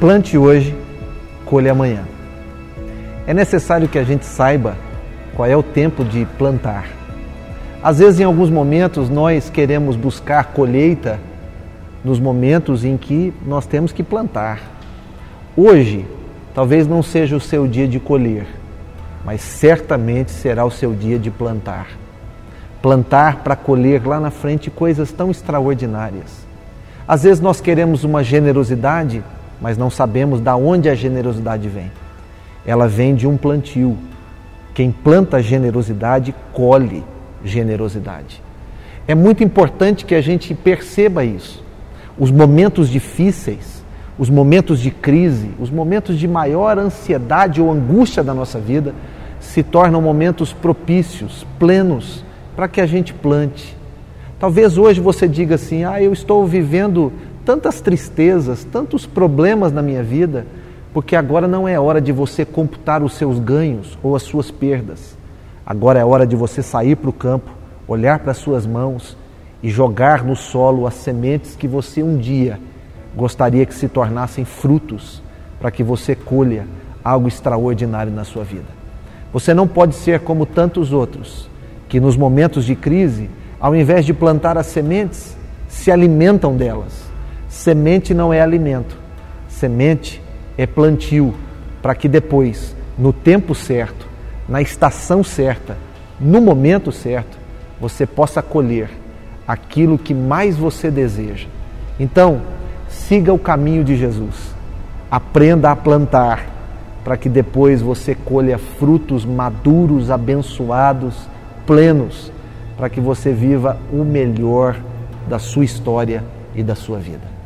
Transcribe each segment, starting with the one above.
Plante hoje, colhe amanhã. É necessário que a gente saiba qual é o tempo de plantar. Às vezes, em alguns momentos, nós queremos buscar colheita nos momentos em que nós temos que plantar. Hoje, talvez não seja o seu dia de colher, mas certamente será o seu dia de plantar. Plantar para colher lá na frente coisas tão extraordinárias. Às vezes nós queremos uma generosidade, mas não sabemos de onde a generosidade vem. Ela vem de um plantio. Quem planta generosidade, colhe generosidade. É muito importante que a gente perceba isso. Os momentos difíceis, os momentos de crise, os momentos de maior ansiedade ou angústia da nossa vida se tornam momentos propícios, plenos, para que a gente plante, Talvez hoje você diga assim: ah, eu estou vivendo tantas tristezas, tantos problemas na minha vida, porque agora não é hora de você computar os seus ganhos ou as suas perdas. Agora é hora de você sair para o campo, olhar para as suas mãos e jogar no solo as sementes que você um dia gostaria que se tornassem frutos, para que você colha algo extraordinário na sua vida. Você não pode ser como tantos outros, que nos momentos de crise ao invés de plantar as sementes, se alimentam delas. Semente não é alimento, semente é plantio, para que depois, no tempo certo, na estação certa, no momento certo, você possa colher aquilo que mais você deseja. Então, siga o caminho de Jesus. Aprenda a plantar para que depois você colha frutos maduros, abençoados, plenos para que você viva o melhor da sua história e da sua vida.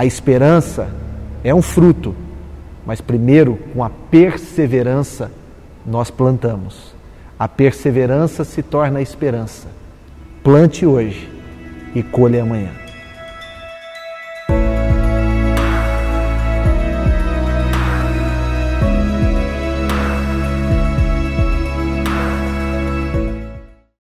A esperança é um fruto, mas primeiro, com a perseverança, nós plantamos. A perseverança se torna a esperança. Plante hoje e colhe amanhã.